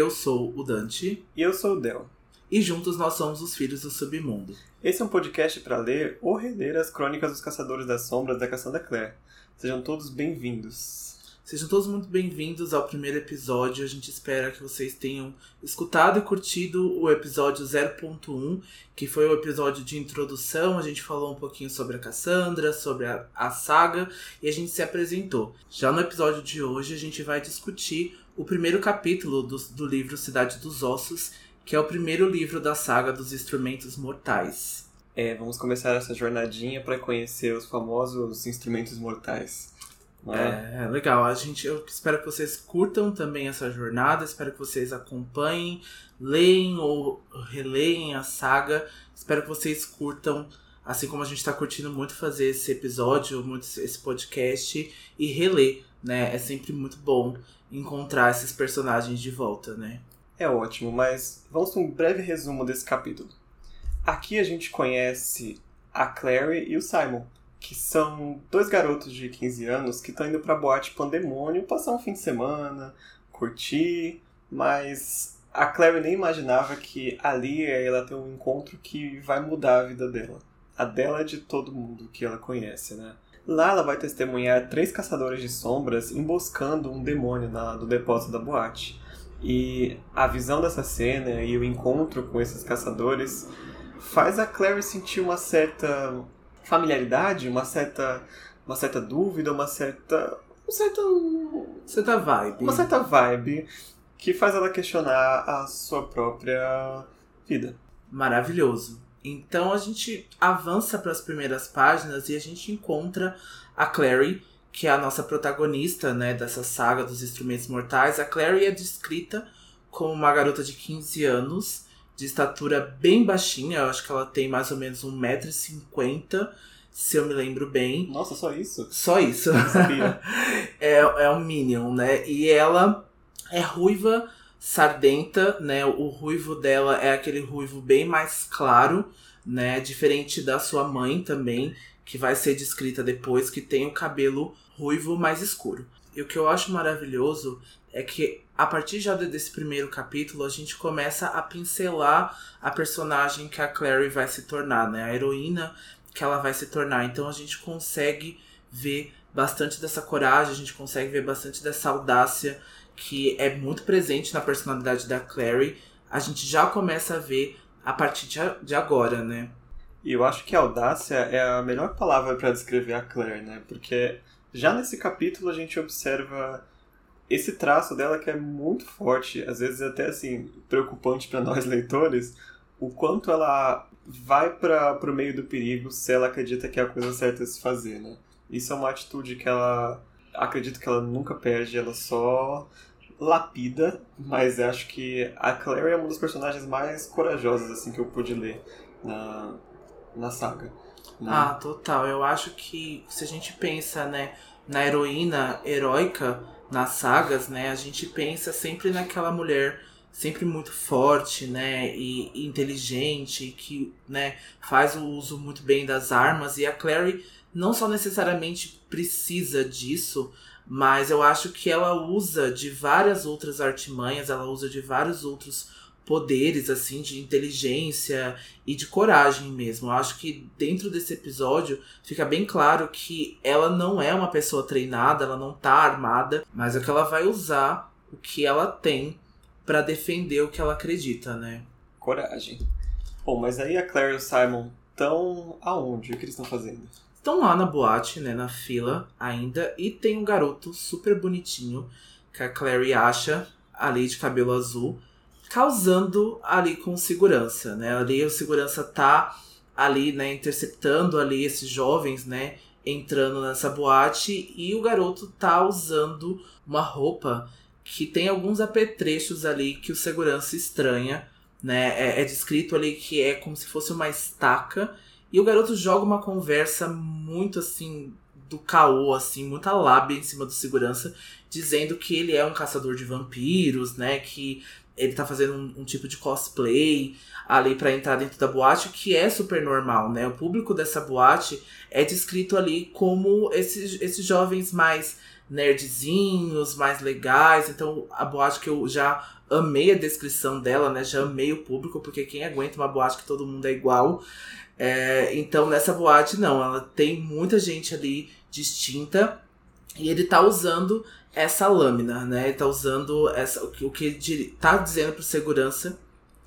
Eu sou o Dante. E eu sou o Del. E juntos nós somos os Filhos do Submundo. Esse é um podcast para ler ou reler as crônicas dos Caçadores das Sombras da Cassandra Clare. Sejam todos bem-vindos. Sejam todos muito bem-vindos ao primeiro episódio. A gente espera que vocês tenham escutado e curtido o episódio 0.1, que foi o episódio de introdução. A gente falou um pouquinho sobre a Cassandra, sobre a, a saga e a gente se apresentou. Já no episódio de hoje, a gente vai discutir o primeiro capítulo do, do livro Cidade dos Ossos, que é o primeiro livro da saga dos instrumentos mortais. É, vamos começar essa jornadinha para conhecer os famosos instrumentos mortais. É? é, legal. A gente, eu espero que vocês curtam também essa jornada, espero que vocês acompanhem, leem ou releem a saga. Espero que vocês curtam, assim como a gente está curtindo muito fazer esse episódio, muito esse podcast e reler, né? É sempre muito bom encontrar esses personagens de volta, né? É ótimo, mas vamos para um breve resumo desse capítulo. Aqui a gente conhece a Clary e o Simon que são dois garotos de 15 anos que estão indo pra boate Pandemônio passar um fim de semana, curtir, mas a Clary nem imaginava que ali ela tem um encontro que vai mudar a vida dela. A dela é de todo mundo que ela conhece, né? Lá ela vai testemunhar três caçadores de sombras emboscando um demônio na, no depósito da boate. E a visão dessa cena e o encontro com esses caçadores faz a Clary sentir uma certa familiaridade, uma certa, uma certa dúvida, uma certa. Um certo, certa vibe. Uma certa vibe que faz ela questionar a sua própria vida. Maravilhoso. Então a gente avança para as primeiras páginas e a gente encontra a Clary, que é a nossa protagonista, né, dessa saga dos instrumentos mortais. A Clary é descrita como uma garota de 15 anos de estatura bem baixinha, eu acho que ela tem mais ou menos 1,50m, se eu me lembro bem. Nossa, só isso? Só isso. Não sabia. é, é um Minion, né? E ela é ruiva, sardenta, né? O ruivo dela é aquele ruivo bem mais claro, né? Diferente da sua mãe também, que vai ser descrita depois, que tem o cabelo ruivo mais escuro. E o que eu acho maravilhoso é que a partir já desse primeiro capítulo a gente começa a pincelar a personagem que a Clary vai se tornar, né? A heroína que ela vai se tornar. Então a gente consegue ver bastante dessa coragem, a gente consegue ver bastante dessa audácia que é muito presente na personalidade da Clary. A gente já começa a ver a partir de agora, né? E eu acho que audácia é a melhor palavra para descrever a Claire, né? Porque já nesse capítulo a gente observa esse traço dela que é muito forte, às vezes até assim, preocupante para nós leitores, o quanto ela vai para o meio do perigo se ela acredita que é a coisa certa a se fazer, né? Isso é uma atitude que ela acredito que ela nunca perde, ela só lapida, mas acho que a Clary é uma das personagens mais corajosas assim que eu pude ler na, na saga. Né? Ah, total. Eu acho que se a gente pensa, né, na heroína heróica, nas sagas, né, a gente pensa sempre naquela mulher sempre muito forte, né, e, inteligente, que, né, faz o uso muito bem das armas e a Clary não só necessariamente precisa disso, mas eu acho que ela usa de várias outras artimanhas, ela usa de vários outros poderes, assim, de inteligência e de coragem mesmo. Eu acho que dentro desse episódio fica bem claro que ela não é uma pessoa treinada, ela não tá armada, mas é que ela vai usar o que ela tem para defender o que ela acredita, né? Coragem. Bom, mas aí a Claire e o Simon estão aonde? O que eles estão fazendo? Estão lá na boate, né, na fila ainda, e tem um garoto super bonitinho que a Clary acha ali de cabelo azul causando ali com segurança, né? Ali o segurança tá ali, né, interceptando ali esses jovens, né, entrando nessa boate e o garoto tá usando uma roupa que tem alguns apetrechos ali que o segurança estranha, né? É, é descrito ali que é como se fosse uma estaca e o garoto joga uma conversa muito assim do caô, assim, muita lábia em cima do segurança, dizendo que ele é um caçador de vampiros, né? Que ele tá fazendo um, um tipo de cosplay ali para entrar dentro da boate, que é super normal, né? O público dessa boate é descrito ali como esses, esses jovens mais nerdzinhos, mais legais. Então, a boate que eu já amei a descrição dela, né? Já amei o público, porque quem aguenta uma boate que todo mundo é igual. É, então, nessa boate, não. Ela tem muita gente ali distinta. E ele tá usando essa lâmina, né? Ele tá usando essa, o que ele tá dizendo pro segurança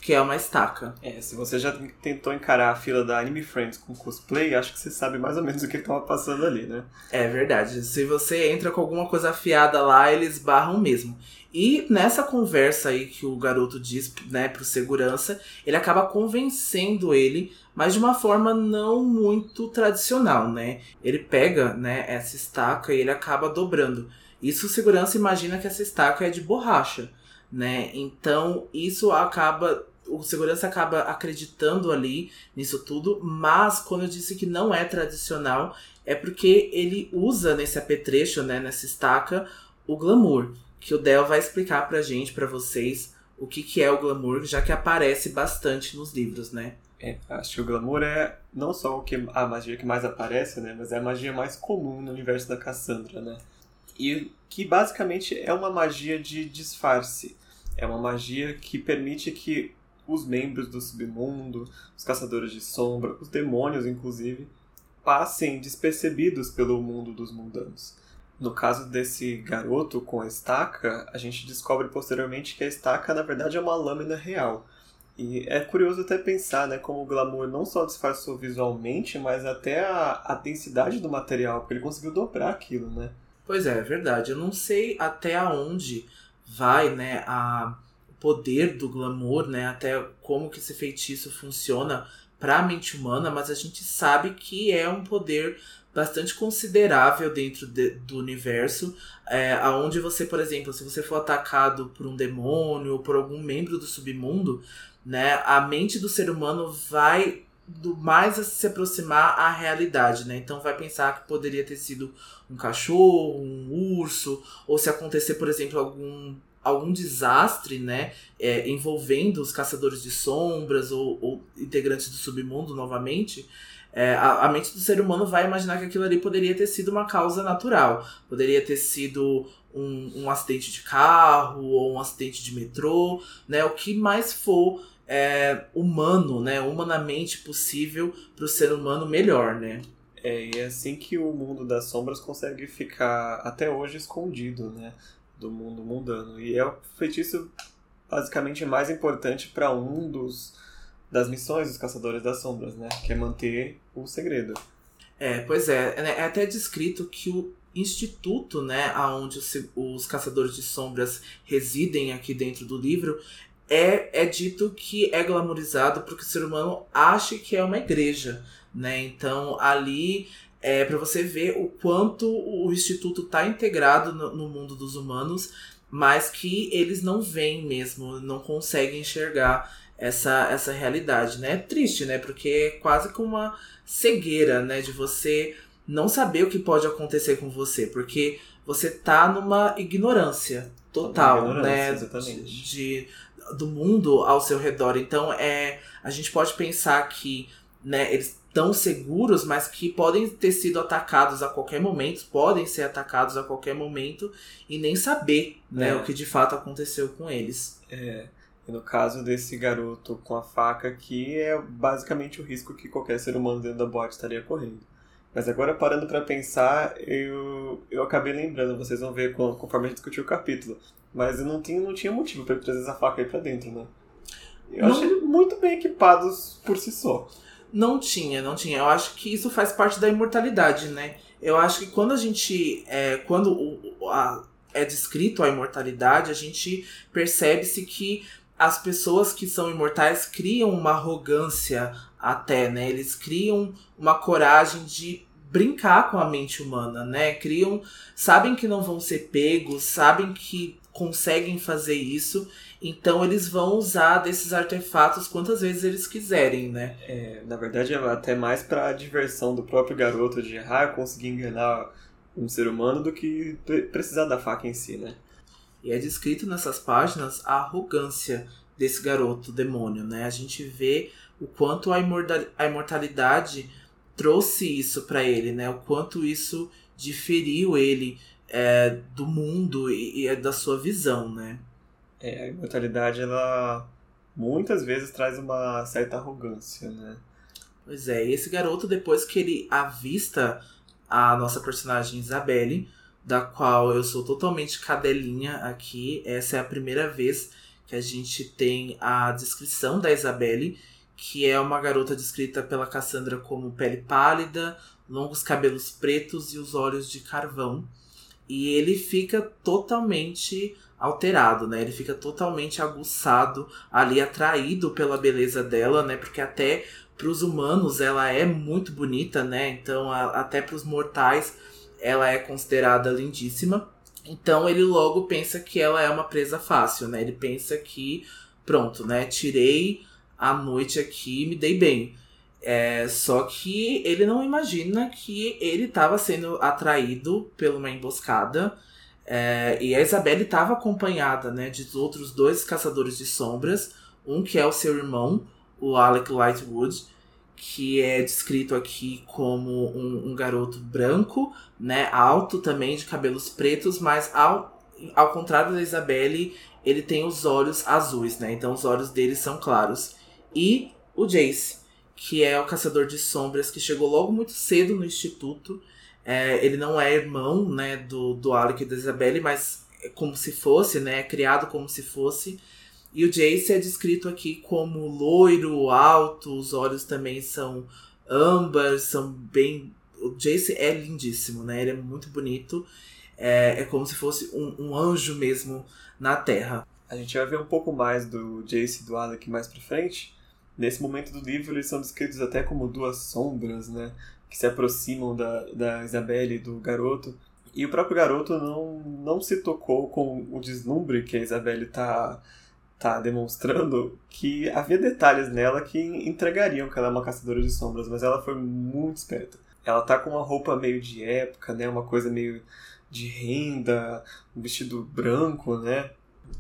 que é uma estaca. É, se você já tentou encarar a fila da Anime Friends com cosplay, acho que você sabe mais ou menos o que estava passando ali, né? É verdade. Se você entra com alguma coisa afiada lá, eles barram mesmo. E nessa conversa aí que o garoto diz, né, pro segurança, ele acaba convencendo ele, mas de uma forma não muito tradicional, né? Ele pega, né, essa estaca e ele acaba dobrando. Isso o segurança imagina que essa estaca é de borracha, né? Então isso acaba o segurança acaba acreditando ali nisso tudo, mas quando eu disse que não é tradicional, é porque ele usa nesse apetrecho, né, nessa estaca, o glamour, que o Del vai explicar pra gente, pra vocês, o que, que é o glamour, já que aparece bastante nos livros, né? É, acho que o glamour é não só o que a magia que mais aparece, né, mas é a magia mais comum no universo da Cassandra, né? E que basicamente é uma magia de disfarce. É uma magia que permite que os membros do submundo, os caçadores de sombra, os demônios, inclusive, passem despercebidos pelo mundo dos mundanos. No caso desse garoto com a estaca, a gente descobre posteriormente que a estaca, na verdade, é uma lâmina real. E é curioso até pensar, né, como o glamour não só disfarçou visualmente, mas até a, a densidade do material, porque ele conseguiu dobrar aquilo, né? Pois é, é verdade. Eu não sei até onde vai, né, a poder do glamour, né? Até como que esse feitiço funciona para a mente humana, mas a gente sabe que é um poder bastante considerável dentro de, do universo, é, aonde você, por exemplo, se você for atacado por um demônio ou por algum membro do submundo, né, a mente do ser humano vai do mais a se aproximar à realidade, né? Então vai pensar que poderia ter sido um cachorro, um urso, ou se acontecer, por exemplo, algum algum desastre, né, é, envolvendo os caçadores de sombras ou, ou integrantes do submundo novamente, é, a, a, mente do ser humano vai imaginar que aquilo ali poderia ter sido uma causa natural. Poderia ter sido um, um acidente de carro ou um acidente de metrô, né? O que mais for é, humano, né? Humanamente possível para o ser humano melhor, né? É, e é assim que o mundo das sombras consegue ficar até hoje escondido, né? do mundo mundano. E é o feitiço basicamente mais importante para um dos das missões dos Caçadores das Sombras, né? Que é manter o segredo. É, pois é. É, é até descrito que o instituto, né, aonde os, os Caçadores de Sombras residem aqui dentro do livro, é, é dito que é glamorizado porque o ser humano acha que é uma igreja, né? Então ali é, para você ver o quanto o Instituto está integrado no, no, mundo dos humanos, mas que eles não veem mesmo, não conseguem enxergar essa, essa realidade, né? É triste, né? Porque é quase como uma cegueira, né? De você não saber o que pode acontecer com você, porque você tá numa ignorância total, ignorância, né? Exatamente. De, de, do mundo ao seu redor. Então, é, a gente pode pensar que né, eles tão seguros, mas que podem ter sido atacados a qualquer momento, podem ser atacados a qualquer momento e nem saber né, é. o que de fato aconteceu com eles. É. E no caso desse garoto com a faca aqui, é basicamente o risco que qualquer ser humano dentro da boate estaria correndo. Mas agora, parando para pensar, eu, eu acabei lembrando, vocês vão ver conforme a gente discutiu o capítulo. Mas eu não tinha, não tinha motivo para trazer essa faca aí pra dentro, né? Eu não... achei muito bem equipados por si só. Não tinha, não tinha. Eu acho que isso faz parte da imortalidade, né? Eu acho que quando a gente. É, quando o, a, é descrito a imortalidade, a gente percebe-se que as pessoas que são imortais criam uma arrogância até, né? Eles criam uma coragem de brincar com a mente humana, né? Criam, sabem que não vão ser pegos, sabem que conseguem fazer isso então eles vão usar desses artefatos quantas vezes eles quiserem, né? É, na verdade é até mais para diversão do próprio garoto de errar, conseguir enganar um ser humano do que precisar da faca em si, né? E é descrito nessas páginas a arrogância desse garoto demônio, né? A gente vê o quanto a imortalidade trouxe isso para ele, né? O quanto isso diferiu ele é, do mundo e, e da sua visão, né? É, a imortalidade, ela muitas vezes traz uma certa arrogância, né? Pois é, e esse garoto, depois que ele avista a nossa personagem Isabelle, da qual eu sou totalmente cadelinha aqui, essa é a primeira vez que a gente tem a descrição da Isabelle, que é uma garota descrita pela Cassandra como pele pálida, longos cabelos pretos e os olhos de carvão. E ele fica totalmente alterado, né? Ele fica totalmente aguçado, ali atraído pela beleza dela, né? Porque até para os humanos ela é muito bonita, né? Então a, até para os mortais ela é considerada lindíssima. Então ele logo pensa que ela é uma presa fácil, né? Ele pensa que pronto, né? Tirei a noite aqui, me dei bem. É, só que ele não imagina que ele estava sendo atraído por uma emboscada. É, e a Isabelle estava acompanhada né, de outros dois caçadores de sombras. Um que é o seu irmão, o Alec Lightwood, que é descrito aqui como um, um, garoto branco, né, alto também, de cabelos pretos, mas ao, ao contrário da Isabelle, ele tem os olhos azuis, né? Então os olhos dele são claros. E o Jace, que é o caçador de sombras que chegou logo muito cedo no instituto. É, ele não é irmão, né, do, do Alec e da Isabelle, mas é como se fosse, né, é criado como se fosse. E o Jace é descrito aqui como loiro, alto, os olhos também são âmbar, são bem. O Jace é lindíssimo, né? Ele é muito bonito. É, é como se fosse um, um anjo mesmo na Terra. A gente vai ver um pouco mais do Jace e do Alec mais pra frente. Nesse momento do livro, eles são descritos até como duas sombras, né? Que se aproximam da, da Isabelle e do garoto. E o próprio garoto não, não se tocou com o deslumbre que a Isabelle tá tá demonstrando que havia detalhes nela que entregariam que ela é uma caçadora de sombras, mas ela foi muito esperta. Ela tá com uma roupa meio de época, né? Uma coisa meio de renda, um vestido branco, né?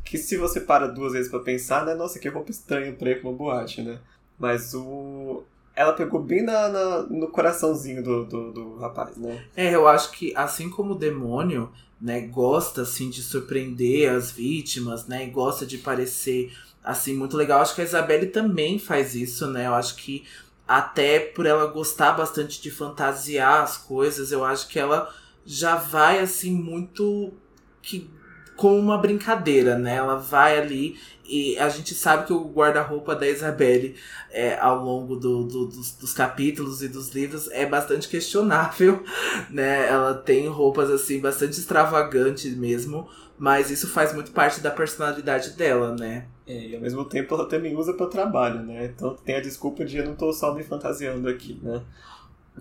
Que se você para duas vezes para pensar, né? Nossa, que roupa estranha pra ir pra uma boate, né? Mas o. Ela pegou bem na, na no coraçãozinho do, do, do rapaz, né? É, eu acho que assim como o demônio, né, gosta assim de surpreender as vítimas, né, e gosta de parecer assim muito legal. Acho que a Isabelle também faz isso, né? Eu acho que até por ela gostar bastante de fantasiar as coisas, eu acho que ela já vai assim muito que com uma brincadeira, né? Ela vai ali e a gente sabe que o guarda-roupa da Isabelle é, ao longo do, do, dos, dos, capítulos e dos livros é bastante questionável, né? Ela tem roupas assim bastante extravagantes mesmo, mas isso faz muito parte da personalidade dela, né? É, e ao mesmo tempo ela também usa para trabalho, né? Então tem a desculpa de eu não tô só me fantasiando aqui, né?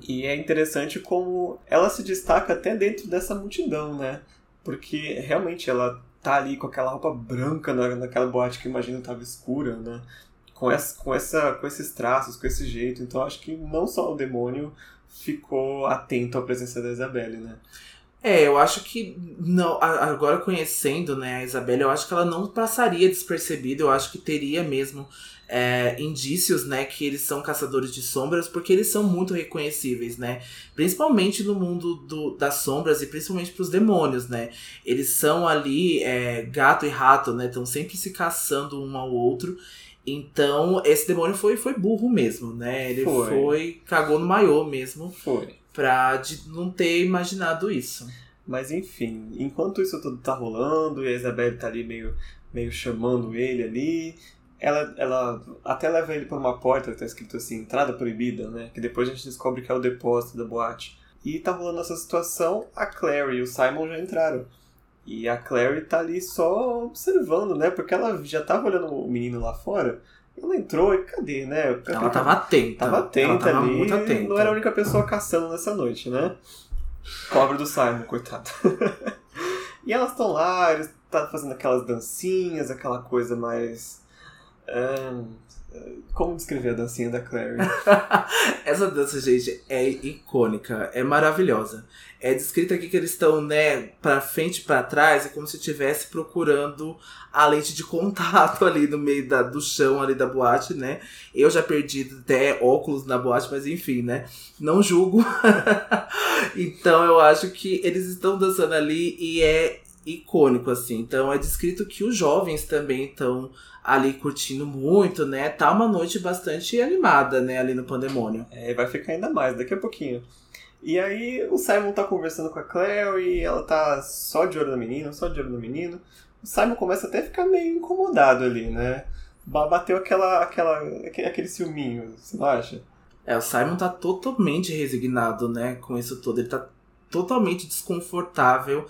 E é interessante como ela se destaca até dentro dessa multidão, né? Porque realmente ela tá ali com aquela roupa branca na, naquela boate que imagino estava escura, né? Com, essa, com, essa, com esses traços, com esse jeito. Então acho que não só o demônio ficou atento à presença da Isabelle, né? É, eu acho que não, agora conhecendo né, a Isabelle, eu acho que ela não passaria despercebida, eu acho que teria mesmo é, indícios, né, que eles são caçadores de sombras, porque eles são muito reconhecíveis, né? Principalmente no mundo do, das sombras e principalmente para os demônios, né? Eles são ali é, gato e rato, né? Estão sempre se caçando um ao outro. Então, esse demônio foi, foi burro mesmo, né? Ele foi, foi cagou no maiô mesmo. Foi. Pra de não ter imaginado isso. Mas enfim, enquanto isso tudo tá rolando e a Isabelle tá ali meio, meio chamando ele ali, ela, ela até leva ele para uma porta que tá escrito assim, entrada proibida, né? Que depois a gente descobre que é o depósito da boate. E tá rolando essa situação, a Clary e o Simon já entraram. E a Clary tá ali só observando, né? Porque ela já tava olhando o menino lá fora. Ela entrou e cadê, né? Ela tava atenta. Tava atenta ela tava ali. Muito atenta. Não era a única pessoa caçando nessa noite, né? Pobre do Simon, coitado. e elas estão lá, eles tá fazendo aquelas dancinhas, aquela coisa mais como descrever a dancinha da Clary? Essa dança, gente, é icônica, é maravilhosa. É descrito aqui que eles estão, né, pra frente e pra trás, é como se estivesse procurando a lente de contato ali no meio da, do chão ali da boate, né? Eu já perdi até óculos na boate, mas enfim, né? Não julgo. então eu acho que eles estão dançando ali e é icônico, assim. Então é descrito que os jovens também estão ali curtindo muito, né? Tá uma noite bastante animada, né, ali no Pandemônio. É, vai ficar ainda mais daqui a pouquinho. E aí o Simon tá conversando com a Claire e ela tá só de olho no menino, só de olho no menino. O Simon começa até a ficar meio incomodado ali, né? Bateu aquela, aquela, aquele ciúminho, você não acha? É, o Simon tá totalmente resignado, né, com isso tudo. Ele tá totalmente desconfortável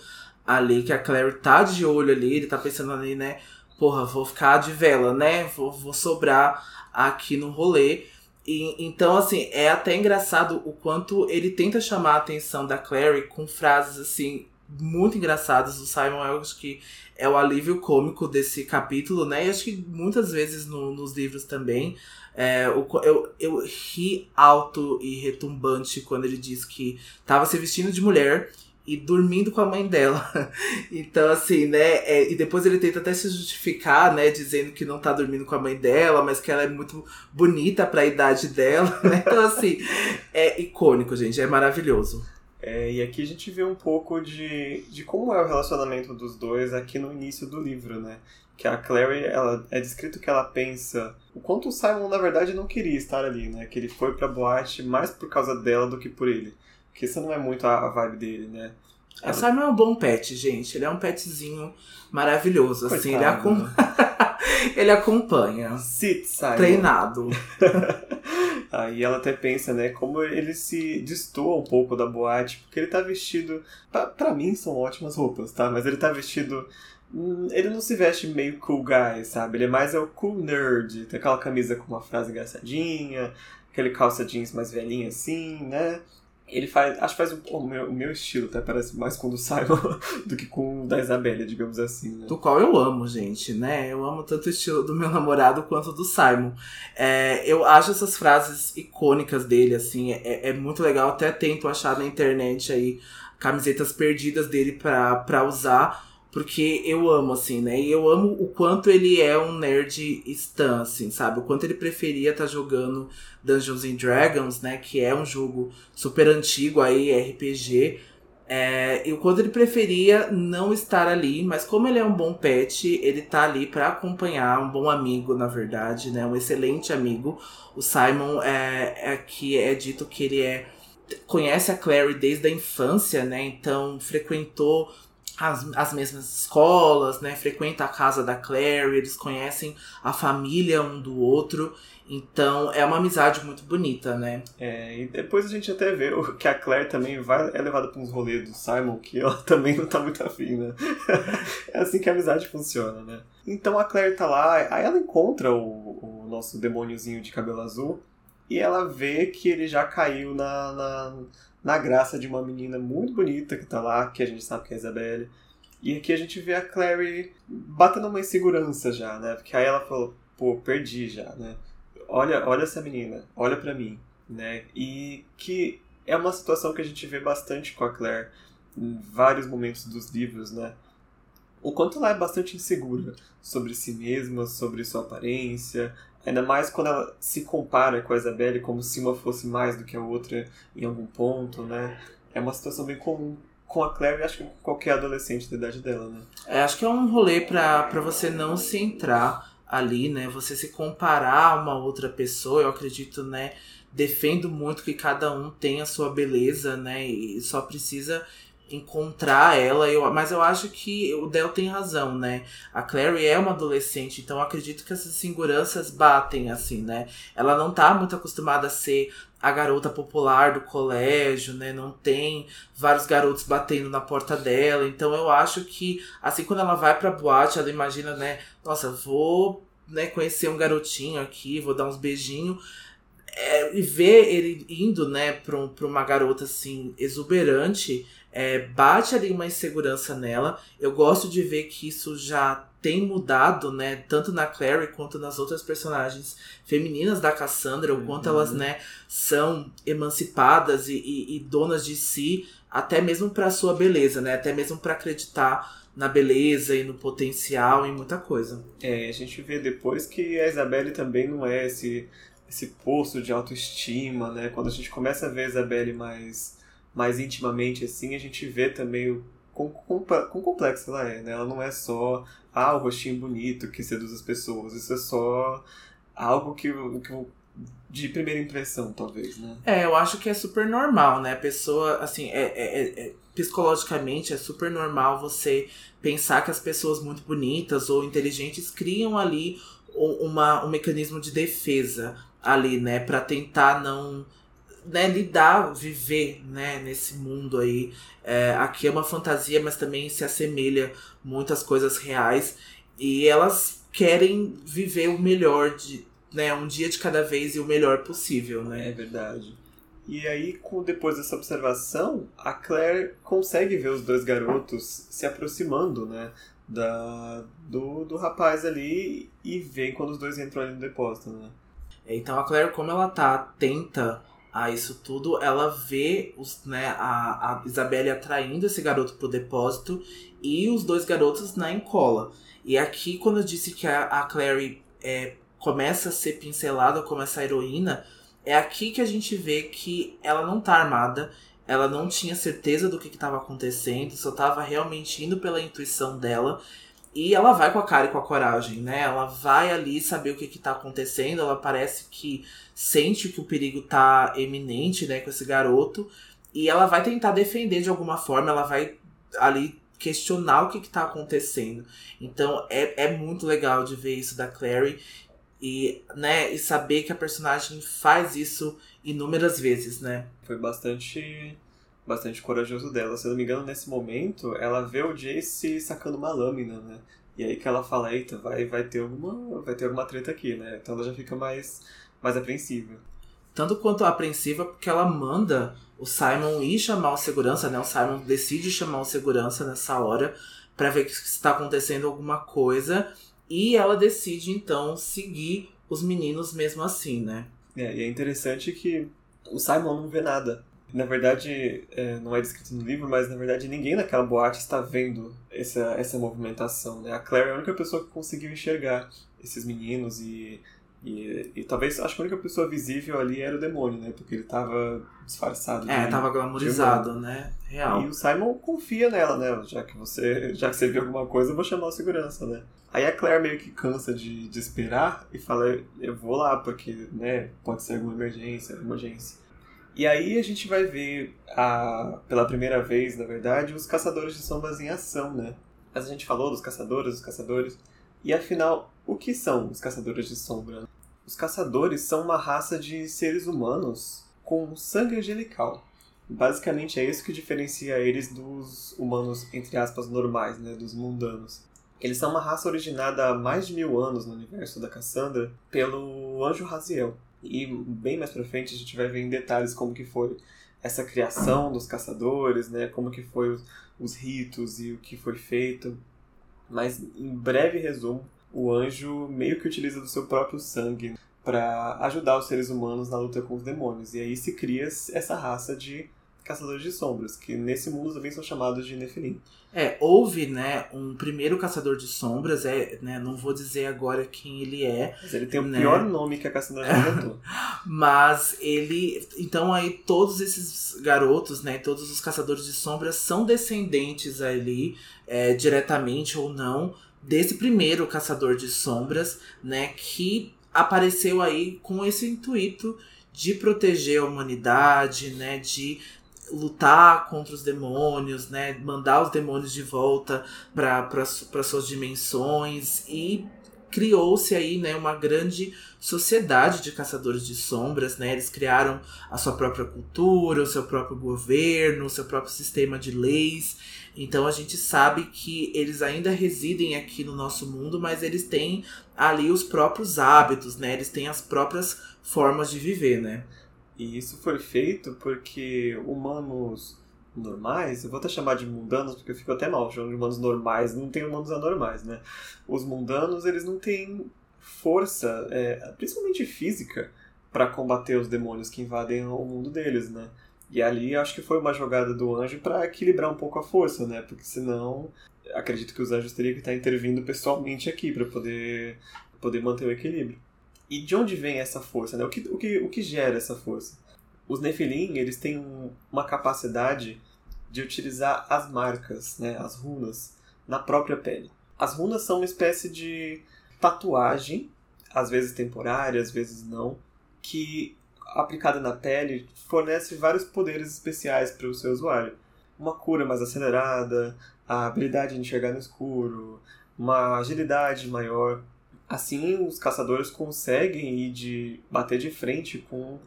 ali, que a Claire tá de olho ali, ele tá pensando ali, né, porra, vou ficar de vela, né, vou, vou sobrar aqui no rolê. E, então, assim, é até engraçado o quanto ele tenta chamar a atenção da Clary com frases, assim, muito engraçadas. O Simon, eu acho que é o alívio cômico desse capítulo, né? E acho que muitas vezes no, nos livros também. É, eu, eu ri alto e retumbante quando ele diz que tava se vestindo de mulher e dormindo com a mãe dela. então, assim, né? É, e depois ele tenta até se justificar, né? Dizendo que não tá dormindo com a mãe dela, mas que ela é muito bonita para a idade dela, né? Então, assim, é icônico, gente. É maravilhoso. É, e aqui a gente vê um pouco de, de como é o relacionamento dos dois aqui no início do livro, né? Que a Clary, ela é descrito que ela pensa o quanto o Simon, na verdade, não queria estar ali, né? Que ele foi pra boate mais por causa dela do que por ele. Porque isso não é muito a, vibe dele, né? A Simon é um bom pet, gente. Ele é um petzinho maravilhoso, Coitado, assim. Ele, acom... Né? ele acompanha. Sit, Simon. Treinado. Aí ela até pensa, né, como ele se destoa um pouco da boate, porque ele tá vestido. Pra, pra mim são ótimas roupas, tá? Mas ele tá vestido. Hum, ele não se veste meio cool guy, sabe? Ele é mais é o cool nerd. Tem aquela camisa com uma frase engraçadinha, aquele calça jeans mais velhinha assim, né? Ele faz. Acho que faz o, o, meu, o meu estilo, até parece mais com o do Simon do que com o da Isabelle, digamos assim. Né? Do qual eu amo, gente, né? Eu amo tanto o estilo do meu namorado quanto do Simon. É, eu acho essas frases icônicas dele, assim, é, é muito legal. Até tento achar na internet aí camisetas perdidas dele pra, pra usar porque eu amo, assim, né? E eu amo o quanto ele é um nerd stan, assim, sabe? O quanto ele preferia estar tá jogando Dungeons and Dragons, né? Que é um jogo super antigo aí, RPG. É, e o quanto ele preferia não estar ali, mas como ele é um bom pet, ele tá ali para acompanhar, um bom amigo, na verdade, né? Um excelente amigo. O Simon é, é que é dito que ele é conhece a Clary desde a infância, né? Então frequentou as, as mesmas escolas, né? Frequenta a casa da Clary, eles conhecem a família um do outro. Então é uma amizade muito bonita, né? É, e depois a gente até vê que a Claire também vai, é levada para uns rolês do Simon, que ela também não tá muito afim, né? é assim que a amizade funciona, né? Então a Claire tá lá, aí ela encontra o, o nosso demôniozinho de cabelo azul e ela vê que ele já caiu na, na na graça de uma menina muito bonita que tá lá, que a gente sabe que é a Isabelle. E aqui a gente vê a Clary batendo uma insegurança já, né? Porque aí ela falou, pô, perdi já, né? Olha, olha essa menina, olha para mim, né? E que é uma situação que a gente vê bastante com a Claire em vários momentos dos livros, né? O quanto ela é bastante insegura sobre si mesma, sobre sua aparência, Ainda mais quando ela se compara com a Isabelle como se uma fosse mais do que a outra em algum ponto, né? É uma situação bem comum com a Claire e acho que com qualquer adolescente da idade dela, né? É, acho que é um rolê pra você não se entrar ali, né? Você se comparar a uma outra pessoa, eu acredito, né? Defendo muito que cada um tem a sua beleza, né? E só precisa encontrar ela, eu, mas eu acho que o Del tem razão, né? A Clary é uma adolescente, então acredito que essas inseguranças batem, assim, né? Ela não tá muito acostumada a ser a garota popular do colégio, né? Não tem vários garotos batendo na porta dela. Então eu acho que, assim, quando ela vai pra boate, ela imagina, né? Nossa, vou né, conhecer um garotinho aqui, vou dar uns beijinhos. É, e ver ele indo, né, pra, um, pra uma garota assim, exuberante, é, bate ali uma insegurança nela. Eu gosto de ver que isso já tem mudado, né, tanto na Clary quanto nas outras personagens femininas da Cassandra, o quanto elas, uhum. né, são emancipadas e, e, e donas de si, até mesmo para sua beleza, né, até mesmo para acreditar na beleza e no potencial e muita coisa. É, a gente vê depois que a Isabelle também não é esse esse poço de autoestima, né? Quando a gente começa a ver a Isabelle mais mais intimamente assim, a gente vê também o com complexo ela é, né? Ela não é só ah, o rostinho bonito que seduz as pessoas. Isso é só algo que, que de primeira impressão, talvez, né? É, eu acho que é super normal, né? A pessoa, assim, é, é, é, é, psicologicamente é super normal você pensar que as pessoas muito bonitas ou inteligentes criam ali uma, um mecanismo de defesa ali, né? para tentar não né, lidar, viver né, nesse mundo aí. É, aqui é uma fantasia, mas também se assemelha muitas coisas reais. E elas querem viver o melhor de, né, um dia de cada vez e o melhor possível, né? É verdade. E aí, depois dessa observação, a Claire consegue ver os dois garotos se aproximando, né? Da, do, do rapaz ali e vê quando os dois entram ali no depósito, né? Então a Claire, como ela tá atenta a isso tudo, ela vê os, né, a, a Isabelle atraindo esse garoto pro depósito e os dois garotos na encola. E aqui, quando eu disse que a, a Clary é, começa a ser pincelada como essa heroína, é aqui que a gente vê que ela não tá armada, ela não tinha certeza do que estava acontecendo, só estava realmente indo pela intuição dela. E ela vai com a cara e com a coragem, né? Ela vai ali saber o que, que tá acontecendo. Ela parece que sente que o perigo tá eminente, né, com esse garoto. E ela vai tentar defender de alguma forma. Ela vai ali questionar o que, que tá acontecendo. Então é, é muito legal de ver isso da Clary. E, né, e saber que a personagem faz isso inúmeras vezes, né? Foi bastante bastante corajoso dela. Se eu não me engano, nesse momento, ela vê o Jace sacando uma lâmina, né? E aí que ela fala, eita, vai, vai, ter, alguma, vai ter alguma treta aqui, né? Então ela já fica mais, mais apreensiva. Tanto quanto apreensiva, porque ela manda o Simon ir chamar o segurança, né? O Simon decide chamar o segurança nessa hora para ver se está acontecendo alguma coisa. E ela decide, então, seguir os meninos mesmo assim, né? É, e é interessante que o Simon não vê nada na verdade, é, não é descrito no livro, mas na verdade ninguém naquela boate está vendo essa, essa movimentação. Né? A Claire é a única pessoa que conseguiu enxergar esses meninos e, e, e, talvez acho que a única pessoa visível ali era o demônio, né? Porque ele estava disfarçado. É, estava glamourizado, né? Real. E o Simon confia nela, né? Já que você, já que você viu alguma coisa, eu vou chamar o segurança, né? Aí a Claire meio que cansa de, de esperar e fala, eu vou lá, porque, né, pode ser alguma emergência, emergência. E aí a gente vai ver, a, pela primeira vez, na verdade, os caçadores de sombras em ação, né? Mas a gente falou dos caçadores, dos caçadores. E afinal, o que são os caçadores de sombra? Os caçadores são uma raça de seres humanos com sangue angelical. Basicamente é isso que diferencia eles dos humanos, entre aspas, normais, né? Dos mundanos. Eles são uma raça originada há mais de mil anos no universo da Cassandra pelo anjo Raziel. E bem mais pra frente a gente vai ver em detalhes como que foi essa criação dos caçadores, né? Como que foi os, os ritos e o que foi feito. Mas em breve resumo, o anjo meio que utiliza do seu próprio sangue para ajudar os seres humanos na luta com os demônios. E aí se cria essa raça de caçadores de sombras, que nesse mundo também são chamados de Nefilim. É, houve, né, um primeiro caçador de sombras, é, né, não vou dizer agora quem ele é. Mas ele tem né? o pior nome que a caçadora já inventou. Mas ele, então aí todos esses garotos, né, todos os caçadores de sombras são descendentes ali, é, diretamente ou não, desse primeiro caçador de sombras, né, que apareceu aí com esse intuito de proteger a humanidade, né, de lutar contra os demônios, né? Mandar os demônios de volta para suas dimensões e criou-se aí, né, uma grande sociedade de caçadores de sombras, né? Eles criaram a sua própria cultura, o seu próprio governo, o seu próprio sistema de leis. Então a gente sabe que eles ainda residem aqui no nosso mundo, mas eles têm ali os próprios hábitos, né? Eles têm as próprias formas de viver, né? E isso foi feito porque humanos normais, eu vou até chamar de mundanos porque eu fico até mal chamando de humanos normais, não tem humanos anormais, né? Os mundanos, eles não têm força, é, principalmente física, para combater os demônios que invadem o mundo deles, né? E ali acho que foi uma jogada do anjo para equilibrar um pouco a força, né? Porque senão acredito que os anjos teriam que estar intervindo pessoalmente aqui para poder poder manter o equilíbrio. E de onde vem essa força, né? O que, o que, o que gera essa força? Os Nephilim, eles têm uma capacidade de utilizar as marcas, né, as runas, na própria pele. As runas são uma espécie de tatuagem, às vezes temporária, às vezes não, que aplicada na pele fornece vários poderes especiais para o seu usuário. Uma cura mais acelerada, a habilidade de enxergar no escuro, uma agilidade maior. Assim, os caçadores conseguem ir de bater de frente com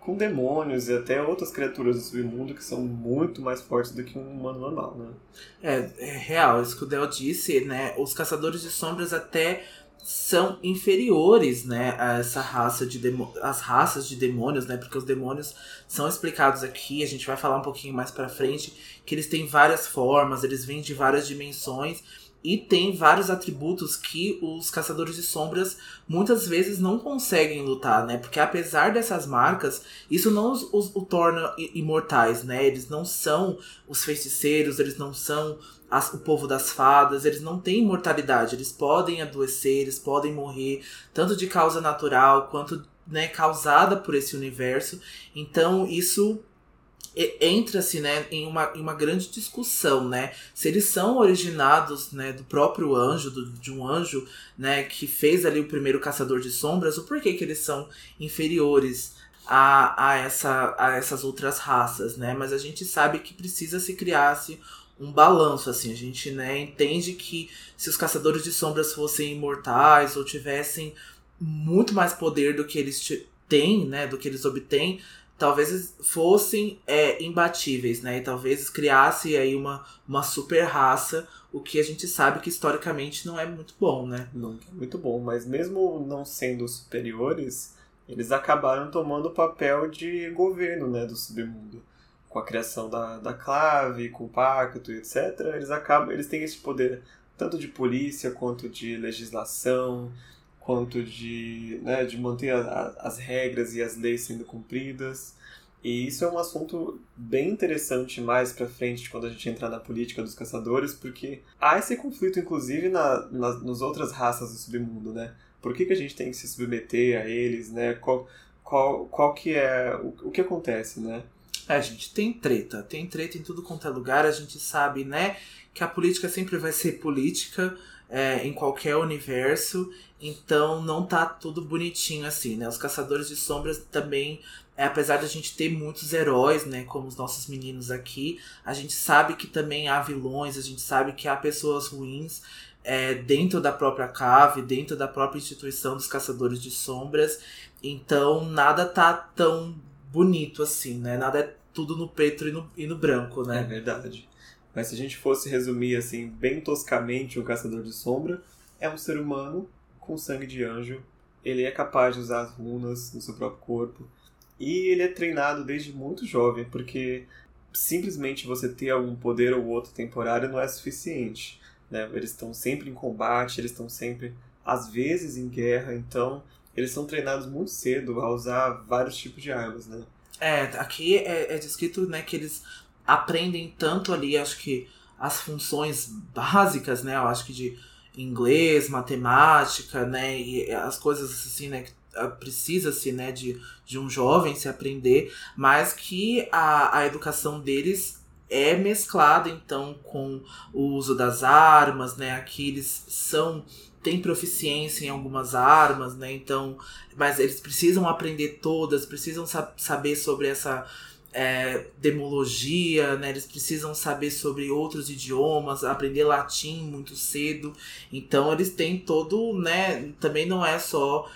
com demônios e até outras criaturas do submundo que são muito mais fortes do que um humano normal, né? É, é real, isso que o Del disse, né? Os caçadores de sombras até são inferiores, né, a essa raça de as raças de demônios, né? Porque os demônios são explicados aqui, a gente vai falar um pouquinho mais para frente, que eles têm várias formas, eles vêm de várias dimensões e tem vários atributos que os caçadores de sombras muitas vezes não conseguem lutar, né? Porque apesar dessas marcas, isso não os, os, os torna imortais, né? Eles não são os feiticeiros, eles não são as, o povo das fadas, eles não têm imortalidade, eles podem adoecer, eles podem morrer, tanto de causa natural quanto né, causada por esse universo. Então isso entra-se né, em, uma, em uma grande discussão, né? Se eles são originados né, do próprio anjo, do, de um anjo né, que fez ali o primeiro caçador de sombras, o porquê que eles são inferiores a, a, essa, a essas outras raças, né? Mas a gente sabe que precisa se criar-se um balanço, assim. A gente né, entende que se os caçadores de sombras fossem imortais ou tivessem muito mais poder do que eles têm, né? Do que eles obtêm, talvez fossem é, imbatíveis, né? E talvez criasse aí uma, uma super raça, o que a gente sabe que historicamente não é muito bom, né? Não é muito bom, mas mesmo não sendo superiores, eles acabaram tomando o papel de governo, né, do submundo. Com a criação da, da clave, com o pacto, etc., eles acabam, eles têm esse poder tanto de polícia quanto de legislação, quanto de, né, de manter a, a, as regras e as leis sendo cumpridas. E isso é um assunto bem interessante mais para frente quando a gente entrar na política dos caçadores, porque há esse conflito, inclusive, na, na, nas outras raças do submundo, né? Por que, que a gente tem que se submeter a eles, né? Qual, qual, qual que é... O, o que acontece, né? É, gente tem treta. Tem treta em tudo quanto é lugar. A gente sabe, né, que a política sempre vai ser política é, em qualquer universo. Então não tá tudo bonitinho assim, né? Os Caçadores de Sombras também, é, apesar de a gente ter muitos heróis, né? Como os nossos meninos aqui, a gente sabe que também há vilões, a gente sabe que há pessoas ruins. É, dentro da própria cave, dentro da própria instituição dos Caçadores de Sombras. Então nada tá tão bonito assim, né? Nada é tudo no preto e no, e no branco, né? É verdade. Mas se a gente fosse resumir assim, bem toscamente, o Caçador de Sombra é um ser humano com sangue de anjo. Ele é capaz de usar as runas no seu próprio corpo. E ele é treinado desde muito jovem, porque simplesmente você ter algum poder ou outro temporário não é suficiente. Né? Eles estão sempre em combate, eles estão sempre, às vezes, em guerra, então eles são treinados muito cedo a usar vários tipos de armas, né? É, aqui é, é descrito né, que eles aprendem tanto ali, acho que as funções básicas, né? Eu acho que de inglês, matemática, né? E as coisas assim, né? Ah, precisa-se, né? De, de um jovem se aprender, mas que a, a educação deles é mesclada então com o uso das armas, né? Aqui eles são têm proficiência em algumas armas, né? Então, mas eles precisam aprender todas, precisam saber sobre essa é, demologia, né? Eles precisam saber sobre outros idiomas, aprender latim muito cedo. Então eles têm todo, né? Também não é só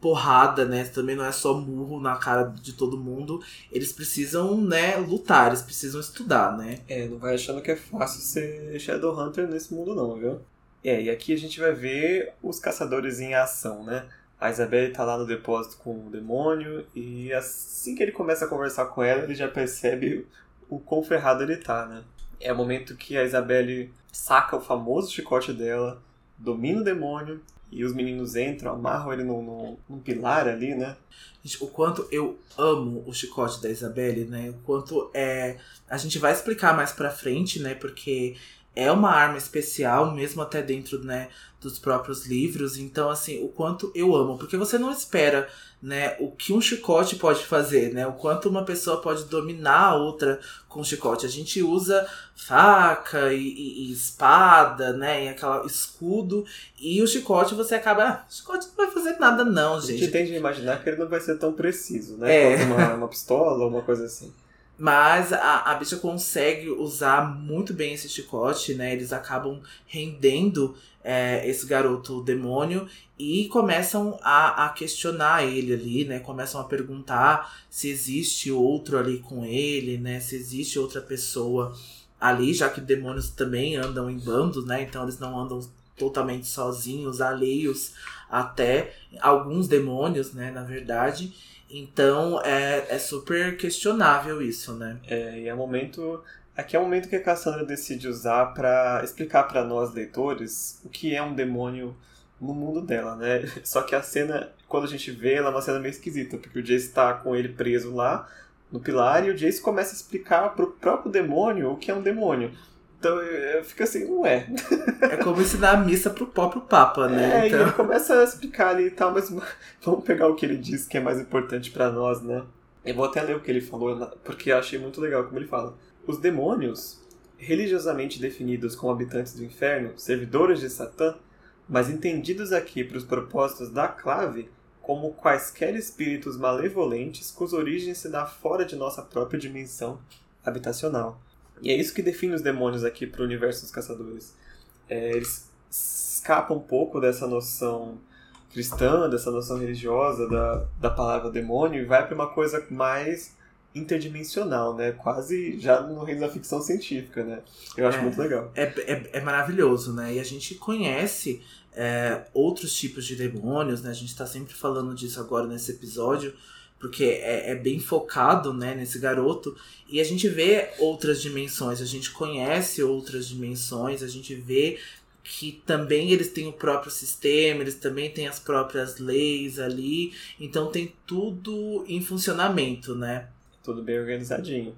porrada, né? Também não é só murro na cara de todo mundo. Eles precisam, né, lutar, eles precisam estudar, né? É, não vai achando que é fácil ser Shadowhunter nesse mundo não, viu? É, e aqui a gente vai ver os caçadores em ação, né? A Isabelle tá lá no depósito com o demônio e assim que ele começa a conversar com ela, ele já percebe o quão ferrado ele tá, né? É o momento que a Isabelle saca o famoso chicote dela, domina o demônio e os meninos entram, amarram ele num, num, num pilar ali, né? Gente, o quanto eu amo o chicote da Isabelle, né? O quanto é. A gente vai explicar mais pra frente, né? Porque é uma arma especial, mesmo até dentro, né, dos próprios livros. Então, assim, o quanto eu amo. Porque você não espera, né, o que um chicote pode fazer, né? O quanto uma pessoa pode dominar a outra com chicote. A gente usa faca e, e, e espada, né? E aquela escudo. E o chicote você acaba. Ah, o chicote não vai fazer nada, não, gente. A gente tende a imaginar que ele não vai ser tão preciso, né? É. Como uma, uma pistola ou uma coisa assim. Mas a, a bicha consegue usar muito bem esse chicote, né? Eles acabam rendendo é, esse garoto demônio e começam a, a questionar ele ali, né? Começam a perguntar se existe outro ali com ele, né? Se existe outra pessoa ali, já que demônios também andam em bandos, né? Então eles não andam totalmente sozinhos, alheios até alguns demônios, né? Na verdade. Então é, é super questionável isso, né? É, e é o momento. Aqui é o momento que a Cassandra decide usar para explicar para nós leitores o que é um demônio no mundo dela, né? Só que a cena, quando a gente vê, ela é uma cena meio esquisita, porque o Jace está com ele preso lá no pilar e o Jace começa a explicar pro próprio demônio o que é um demônio. Então eu fico assim, não é. É como ensinar a missa pro próprio Papa, né? É, então... e ele começa a explicar ali e tal, mas vamos pegar o que ele diz que é mais importante para nós, né? Eu vou até ler o que ele falou, porque eu achei muito legal como ele fala. Os demônios, religiosamente definidos como habitantes do inferno, servidores de Satã, mas entendidos aqui para os propósitos da clave como quaisquer espíritos malevolentes cujas origens se dá fora de nossa própria dimensão habitacional. E é isso que define os demônios aqui para o universo dos caçadores. É, eles escapam um pouco dessa noção cristã, dessa noção religiosa da, da palavra demônio e vai para uma coisa mais interdimensional, né? Quase já no reino da ficção científica, né? Eu acho é, muito legal. É, é, é, maravilhoso, né? E a gente conhece é, outros tipos de demônios, né? A gente está sempre falando disso agora nesse episódio, porque é, é, bem focado né, nesse garoto. E a gente vê outras dimensões, a gente conhece outras dimensões, a gente vê que também eles têm o próprio sistema, eles também têm as próprias leis ali. Então tem tudo em funcionamento, né? Tudo bem organizadinho.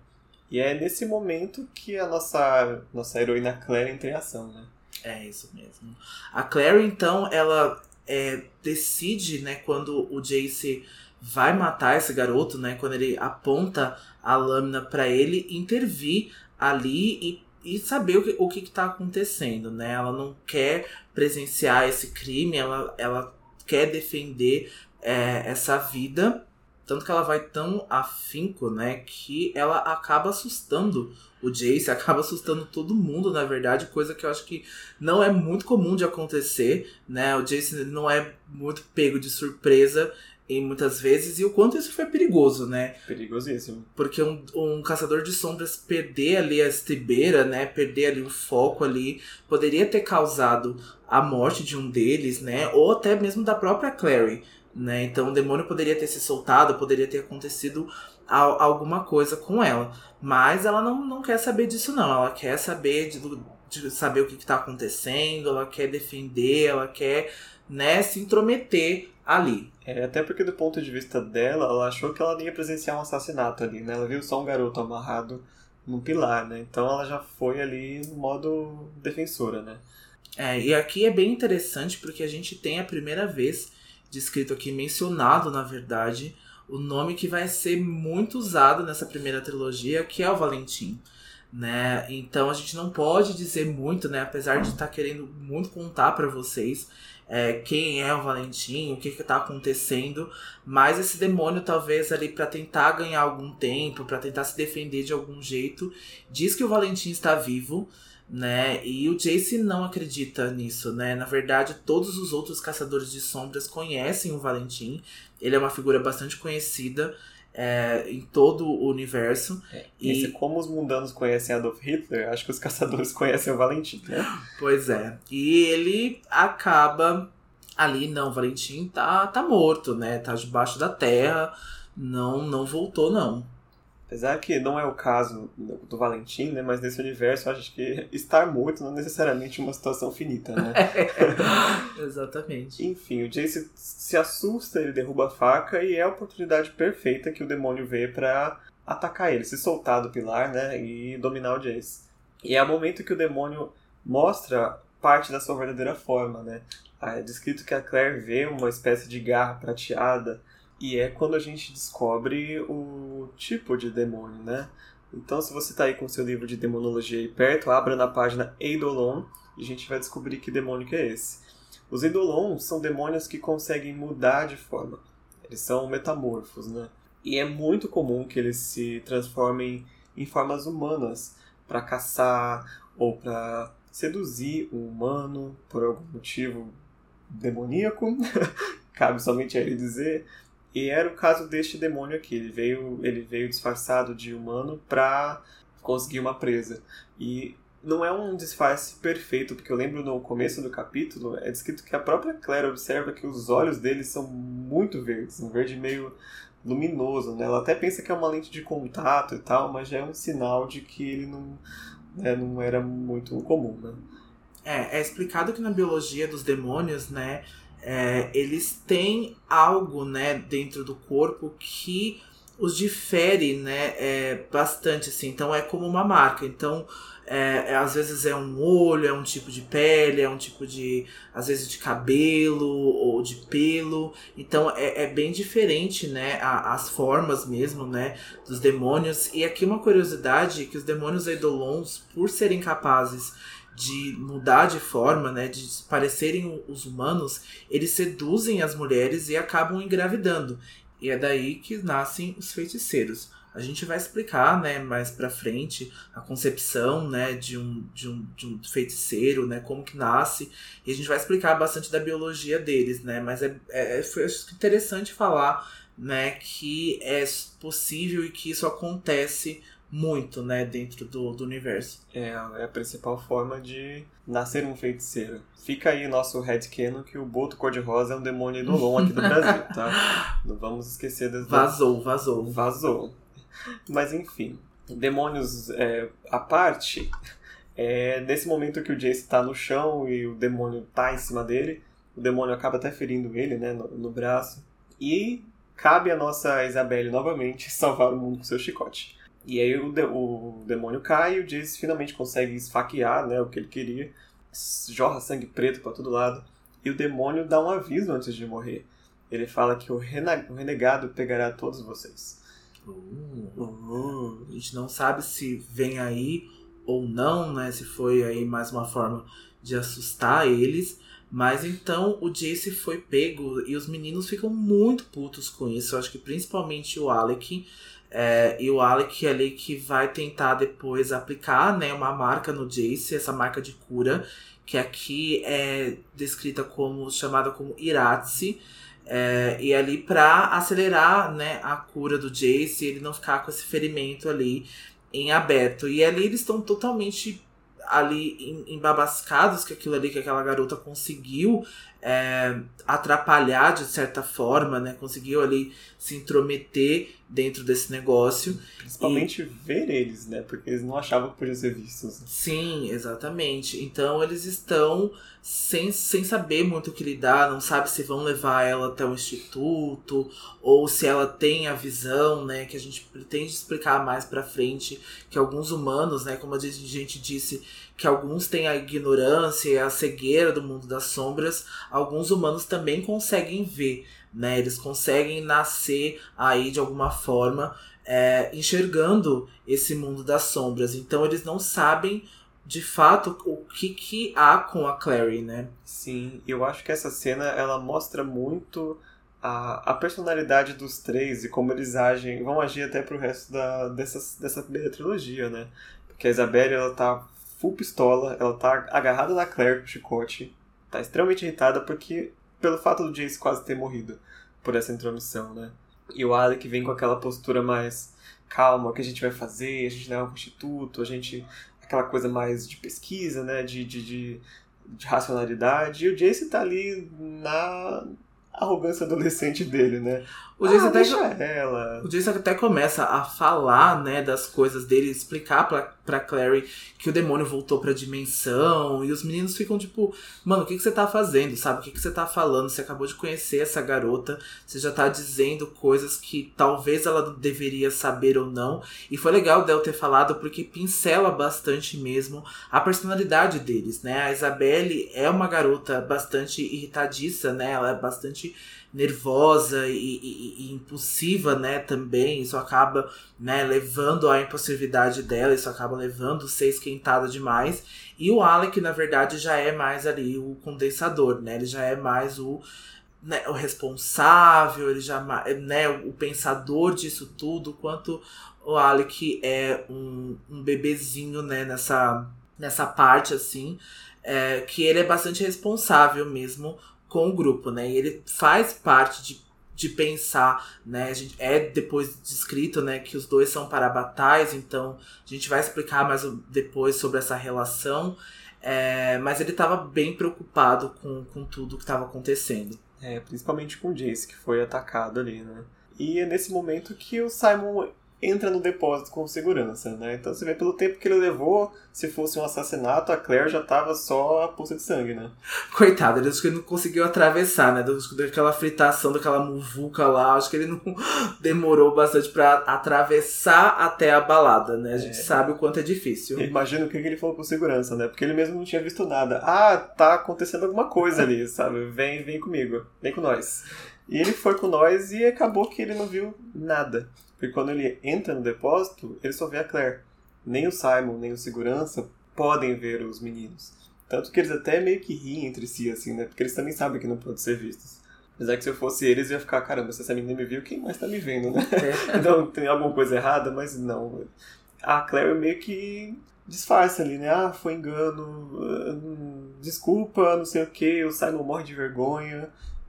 E é nesse momento que a nossa, nossa heroína Claire entra em ação, né? É isso mesmo. A Claire, então, ela é, decide, né, quando o Jace vai matar esse garoto, né? Quando ele aponta a lâmina para ele, intervir ali e, e saber o que, o que, que tá acontecendo, né? Ela não quer presenciar esse crime, ela, ela quer defender é, essa vida. Tanto que ela vai tão afinco, né? Que ela acaba assustando o Jace, acaba assustando todo mundo, na verdade, coisa que eu acho que não é muito comum de acontecer, né? O Jace não é muito pego de surpresa em muitas vezes, e o quanto isso foi perigoso, né? Perigosíssimo. Porque um, um caçador de sombras perder ali a estribeira, né? Perder ali o foco ali, poderia ter causado a morte de um deles, né? Ou até mesmo da própria Clary, né? Então o demônio poderia ter se soltado, poderia ter acontecido alguma coisa com ela. Mas ela não, não quer saber disso, não. Ela quer saber de, de saber o que está acontecendo, ela quer defender, ela quer né, se intrometer ali. É, até porque do ponto de vista dela, ela achou que ela ia presenciar um assassinato ali, né? Ela viu só um garoto amarrado num pilar, né? Então ela já foi ali no modo defensora, né? É, e aqui é bem interessante porque a gente tem a primeira vez descrito aqui, mencionado na verdade, o nome que vai ser muito usado nessa primeira trilogia, que é o Valentim. Né? Então a gente não pode dizer muito, né? Apesar de estar tá querendo muito contar para vocês, é, quem é o Valentim, o que está acontecendo, mas esse demônio talvez ali para tentar ganhar algum tempo, para tentar se defender de algum jeito, diz que o Valentim está vivo, né? E o Jace não acredita nisso, né? Na verdade, todos os outros caçadores de sombras conhecem o Valentim. Ele é uma figura bastante conhecida é, em todo o universo. É, e esse, como os mundanos conhecem Adolf Hitler, acho que os caçadores conhecem o Valentim, né? Pois é. E ele acaba ali, não, o Valentim tá, tá morto, né? Tá debaixo da terra, não, não voltou, não. Apesar que não é o caso do Valentim, né? Mas nesse universo, acho que estar morto não é necessariamente uma situação finita, né? Exatamente. Enfim, o Jace se assusta, ele derruba a faca e é a oportunidade perfeita que o demônio vê para atacar ele, se soltar do pilar, né? E dominar o Jace. E é o momento que o demônio mostra parte da sua verdadeira forma, né? Ah, é descrito que a Claire vê uma espécie de garra prateada e é quando a gente descobre o tipo de demônio, né? Então, se você está aí com seu livro de demonologia aí perto, abra na página Eidolon e a gente vai descobrir que demônio que é esse. Os Eidolon são demônios que conseguem mudar de forma. Eles são metamorfos, né? E é muito comum que eles se transformem em formas humanas para caçar ou para seduzir o humano por algum motivo demoníaco, cabe somente a ele dizer, e era o caso deste demônio aqui. Ele veio, ele veio disfarçado de humano para conseguir uma presa. E não é um disfarce perfeito, porque eu lembro no começo do capítulo, é descrito que a própria Claire observa que os olhos dele são muito verdes, um verde meio luminoso, né? Ela até pensa que é uma lente de contato e tal, mas já é um sinal de que ele não, né, não era muito comum, né? É, é explicado que na biologia dos demônios, né, é, eles têm algo, né, dentro do corpo que os difere, né, é, bastante, assim. Então é como uma marca. Então, é, é, às vezes é um olho, é um tipo de pele, é um tipo de, às vezes de cabelo ou de pelo. Então é, é bem diferente, né, a, as formas mesmo, né, dos demônios. E aqui uma curiosidade que os demônios eidolons, por serem capazes de mudar de forma, né, de parecerem os humanos, eles seduzem as mulheres e acabam engravidando. E é daí que nascem os feiticeiros. A gente vai explicar, né, mais pra frente a concepção, né, de um, de um, de um feiticeiro, né, como que nasce. E a gente vai explicar bastante da biologia deles, né, mas é, é foi interessante falar, né, que é possível e que isso acontece muito, né, dentro do, do universo. É, é a principal forma de nascer um feiticeiro. Fica aí nosso headcanon que o Boto Cor-de-Rosa é um demônio idolon aqui do Brasil, tá? Não vamos esquecer das... Vazou, vazou. Vazou. Mas enfim, demônios é, à parte, é, nesse momento que o Jace está no chão e o demônio tá em cima dele, o demônio acaba até ferindo ele, né, no, no braço, e cabe a nossa Isabelle novamente salvar o mundo com seu chicote. E aí o, de, o demônio cai e o Jace finalmente consegue esfaquear né, o que ele queria. Jorra sangue preto para todo lado. E o demônio dá um aviso antes de morrer. Ele fala que o, o renegado pegará todos vocês. Uh, uh, a gente não sabe se vem aí ou não, né? Se foi aí mais uma forma de assustar eles. Mas então o Jace foi pego e os meninos ficam muito putos com isso. Eu acho que principalmente o Alec é, e o Alec ali que vai tentar depois aplicar né, uma marca no Jace, essa marca de cura, que aqui é descrita como chamada como Iratse. É, e ali para acelerar né, a cura do Jace, ele não ficar com esse ferimento ali em aberto. E ali eles estão totalmente ali embabascados que aquilo ali que aquela garota conseguiu é, atrapalhar de certa forma, né? Conseguiu ali se intrometer dentro desse negócio. Principalmente e... ver eles, né? Porque eles não achavam que podiam ser vistos. Sim, exatamente. Então eles estão sem, sem saber muito o que lidar, não sabe se vão levar ela até o instituto ou se ela tem a visão, né? Que a gente pretende explicar mais pra frente que alguns humanos, né? Como a gente disse, que alguns têm a ignorância e a cegueira do mundo das sombras, alguns humanos também conseguem ver né? Eles conseguem nascer aí de alguma forma é, enxergando esse mundo das sombras. Então eles não sabem de fato o que, que há com a Clary, né? Sim, eu acho que essa cena ela mostra muito a, a personalidade dos três e como eles agem, vão agir até pro resto da, dessa, dessa primeira trilogia, né? Porque a Isabelle ela tá full pistola, ela tá agarrada na Claire com o chicote, tá extremamente irritada porque pelo fato do Jace quase ter morrido por essa intromissão, né? E o Alec vem com aquela postura mais calma, o que a gente vai fazer, a gente leva pro instituto, a gente... aquela coisa mais de pesquisa, né? De, de, de, de racionalidade. E o Jace tá ali na arrogância adolescente dele, né? O Jason, ah, até, ela. o Jason até começa a falar, né, das coisas dele, explicar pra, pra Clary que o demônio voltou pra dimensão. E os meninos ficam tipo, mano, o que, que você tá fazendo, sabe? O que, que você tá falando? Você acabou de conhecer essa garota, você já tá dizendo coisas que talvez ela deveria saber ou não. E foi legal o Del ter falado porque pincela bastante mesmo a personalidade deles, né? A Isabelle é uma garota bastante irritadiça, né? Ela é bastante nervosa e, e, e, impulsiva, né, também, isso acaba, né, levando à impulsividade dela, isso acaba levando a ser esquentada demais. E o Alec, na verdade, já é mais ali o condensador, né, ele já é mais o, né, o responsável, ele já, né, o pensador disso tudo, quanto o Alec é um, um bebezinho, né, nessa, nessa parte, assim, é, que ele é bastante responsável mesmo com o grupo, né? E ele faz parte de, de pensar, né? A gente, é depois descrito, né, que os dois são parabatais, então a gente vai explicar mais depois sobre essa relação. É, mas ele estava bem preocupado com, com tudo que estava acontecendo. É, principalmente com o Jace, que foi atacado ali, né? E é nesse momento que o Simon entra no depósito com segurança, né? Então você vê pelo tempo que ele levou, se fosse um assassinato, a Claire já tava só a poça de sangue, né? Coitado, ele acho que ele não conseguiu atravessar, né? Daquela fritação, daquela muvuca lá, acho que ele não demorou bastante para atravessar até a balada, né? A gente é. sabe o quanto é difícil. Imagina o que ele falou pro segurança, né? Porque ele mesmo não tinha visto nada. Ah, tá acontecendo alguma coisa ali, sabe? Vem, vem comigo, vem com nós. E ele foi com nós e acabou que ele não viu nada. Porque quando ele entra no depósito, ele só vê a Claire. Nem o Simon, nem o segurança podem ver os meninos. Tanto que eles até meio que riem entre si, assim, né? Porque eles também sabem que não podem ser vistos. Apesar que se eu fosse eles, ia ficar, caramba, se essa menina me viu, quem mais tá me vendo, né? Então tem alguma coisa errada, mas não. A Claire meio que disfarça ali, né? Ah, foi engano, hum, desculpa, não sei o que, o Simon morre de vergonha.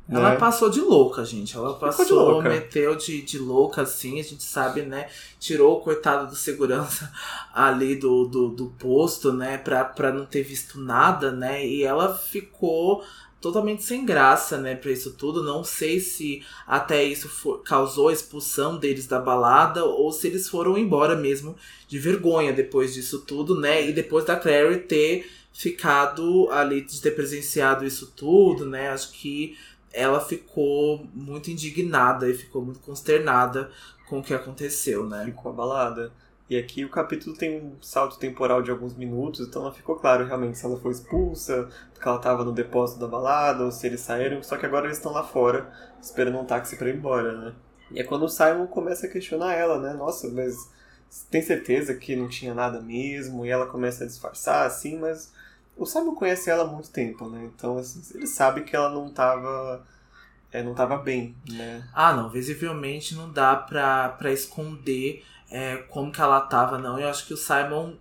Ela é. passou de louca, gente. Ela passou, de louca. meteu de, de louca, assim, a gente sabe, né? Tirou o coitado do segurança ali do, do, do posto, né? Pra, pra não ter visto nada, né? E ela ficou totalmente sem graça, né, para isso tudo. Não sei se até isso for, causou a expulsão deles da balada ou se eles foram embora mesmo de vergonha depois disso tudo, né? E depois da Clary ter ficado ali de ter presenciado isso tudo, né? Acho que ela ficou muito indignada e ficou muito consternada com o que aconteceu, né? Ficou abalada. E aqui o capítulo tem um salto temporal de alguns minutos, então não ficou claro realmente se ela foi expulsa, porque ela estava no depósito da balada, ou se eles saíram, só que agora eles estão lá fora, esperando um táxi para ir embora, né? E é quando o Simon começa a questionar ela, né? Nossa, mas tem certeza que não tinha nada mesmo? E ela começa a disfarçar, assim, mas o Simon conhece ela há muito tempo, né? Então, assim, ele sabe que ela não tava. É, não tava bem, né? Ah, não. Visivelmente não dá pra, pra esconder é, como que ela tava, não. Eu acho que o Simon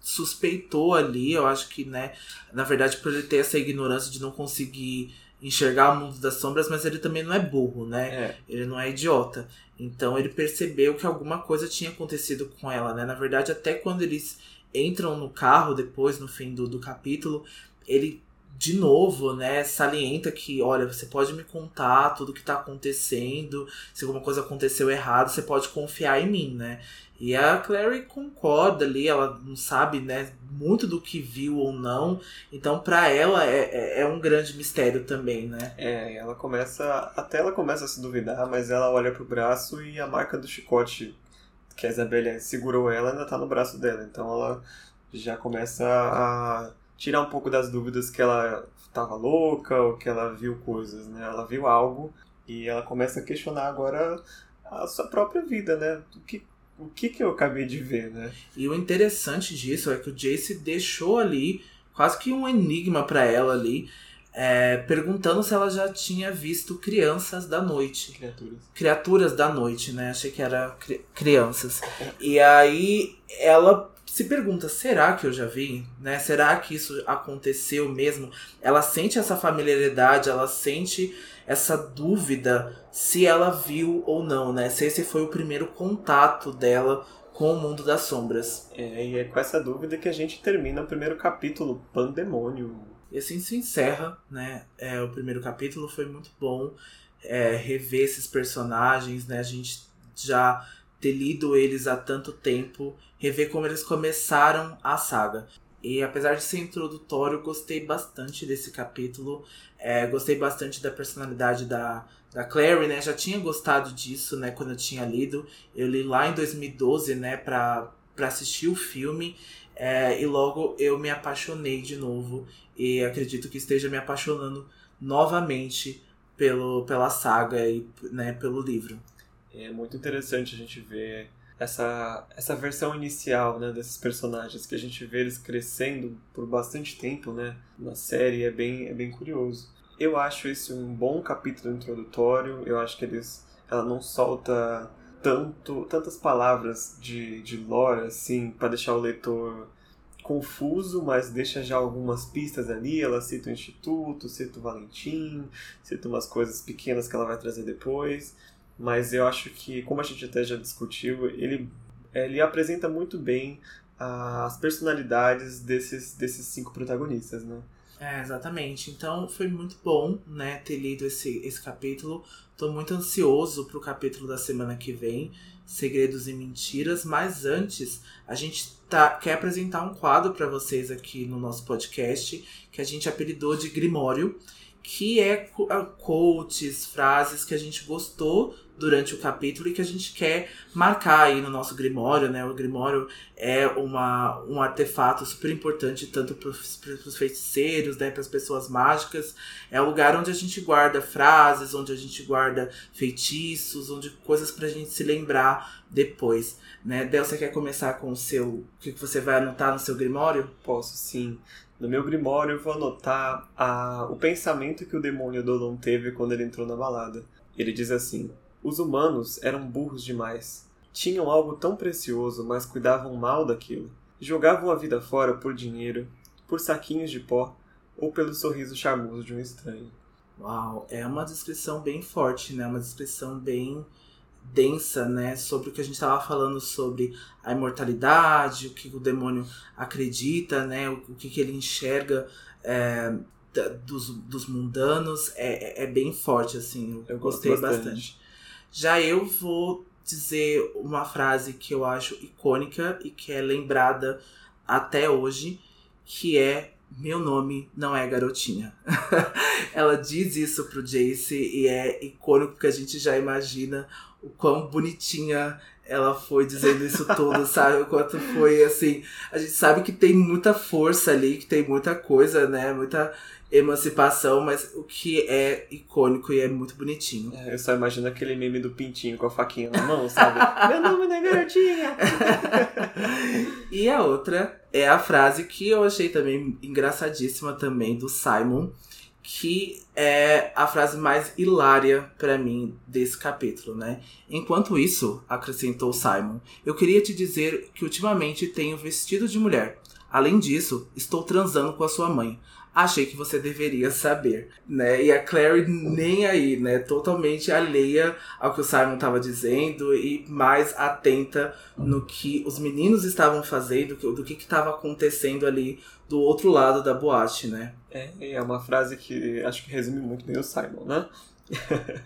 suspeitou ali, eu acho que, né? Na verdade, por ele ter essa ignorância de não conseguir enxergar o mundo das sombras, mas ele também não é burro, né? É. Ele não é idiota. Então ele percebeu que alguma coisa tinha acontecido com ela, né? Na verdade, até quando eles entram no carro depois, no fim do, do capítulo, ele de novo, né, salienta que, olha, você pode me contar tudo que tá acontecendo, se alguma coisa aconteceu errado, você pode confiar em mim, né? E a Clary concorda ali, ela não sabe, né, muito do que viu ou não, então para ela é, é, é, um grande mistério também, né? É, ela começa, até ela começa a se duvidar, mas ela olha pro braço e a marca do chicote que a Isabelle segurou ela ainda tá no braço dela. Então ela já começa a tirar um pouco das dúvidas que ela estava louca ou que ela viu coisas, né? Ela viu algo e ela começa a questionar agora a sua própria vida, né? O que, o que, que eu acabei de ver, né? E o interessante disso é que o Jace deixou ali quase que um enigma para ela ali é, perguntando se ela já tinha visto crianças da noite. Criaturas. Criaturas da noite, né? Achei que era cri crianças. E aí ela se pergunta, será que eu já vi? Né? Será que isso aconteceu mesmo? Ela sente essa familiaridade, ela sente essa dúvida se ela viu ou não, né? Se esse foi o primeiro contato dela com o mundo das sombras. É, e é com essa dúvida que a gente termina o primeiro capítulo, Pandemônio. E assim se encerra, né? É, o primeiro capítulo foi muito bom. é, rever esses personagens, né? A gente já ter lido eles há tanto tempo, rever como eles começaram a saga. E apesar de ser introdutório, gostei bastante desse capítulo. É, gostei bastante da personalidade da, da Clary, né? Já tinha gostado disso, né? Quando eu tinha lido. Eu li lá em 2012, né? Pra, pra assistir o filme. É, e logo eu me apaixonei de novo. E acredito que esteja me apaixonando novamente pelo, pela saga e né, pelo livro. É muito interessante a gente ver essa, essa versão inicial né, desses personagens, que a gente vê eles crescendo por bastante tempo né, na série, é bem, é bem curioso. Eu acho esse um bom capítulo introdutório, eu acho que eles, ela não solta tanto, tantas palavras de, de lore assim, para deixar o leitor confuso, mas deixa já algumas pistas ali. Ela cita o Instituto, cita o Valentim, cita umas coisas pequenas que ela vai trazer depois. Mas eu acho que, como a gente até já discutiu, ele, ele apresenta muito bem as personalidades desses, desses cinco protagonistas, né? É, exatamente. Então foi muito bom, né, ter lido esse, esse capítulo. Tô muito ansioso pro capítulo da semana que vem, Segredos e Mentiras, mas antes a gente tá, quer apresentar um quadro para vocês aqui no nosso podcast que a gente apelidou de Grimório, que é quotes, frases que a gente gostou durante o capítulo e que a gente quer marcar aí no nosso Grimório, né? O Grimório é uma, um artefato super importante tanto para os feiticeiros, né? Para as pessoas mágicas. É o lugar onde a gente guarda frases, onde a gente guarda feitiços, onde coisas para a gente se lembrar depois, né? Del, você quer começar com o seu, o que você vai anotar no seu Grimório? Posso, sim. No meu Grimório eu vou anotar a, o pensamento que o demônio Dolon teve quando ele entrou na balada. Ele diz assim: os humanos eram burros demais. Tinham algo tão precioso, mas cuidavam mal daquilo. Jogavam a vida fora por dinheiro, por saquinhos de pó ou pelo sorriso charmoso de um estranho. Uau, é uma descrição bem forte, né? Uma descrição bem densa, né? Sobre o que a gente estava falando sobre a imortalidade, o que o demônio acredita, né? O, que, que ele enxerga é, dos, dos mundanos. É, é, é bem forte, assim. Eu, eu gostei bastante. bastante. Já eu vou dizer uma frase que eu acho icônica e que é lembrada até hoje, que é meu nome não é garotinha. Ela diz isso pro Jace e é icônico porque a gente já imagina o quão bonitinha ela foi dizendo isso tudo, sabe? O quanto foi assim. A gente sabe que tem muita força ali, que tem muita coisa, né? Muita emancipação, mas o que é icônico e é muito bonitinho. É, eu só imagino aquele meme do pintinho com a faquinha na mão, sabe? Meu nome não é garotinha! e a outra é a frase que eu achei também engraçadíssima também do Simon, que é a frase mais hilária para mim desse capítulo, né? Enquanto isso, acrescentou Simon, eu queria te dizer que ultimamente tenho vestido de mulher. Além disso, estou transando com a sua mãe achei que você deveria saber, né? E a Clary nem aí, né? Totalmente alheia ao que o Simon estava dizendo e mais atenta no que os meninos estavam fazendo, do que estava acontecendo ali do outro lado da boate, né? É, é uma frase que acho que resume muito bem o Simon, né?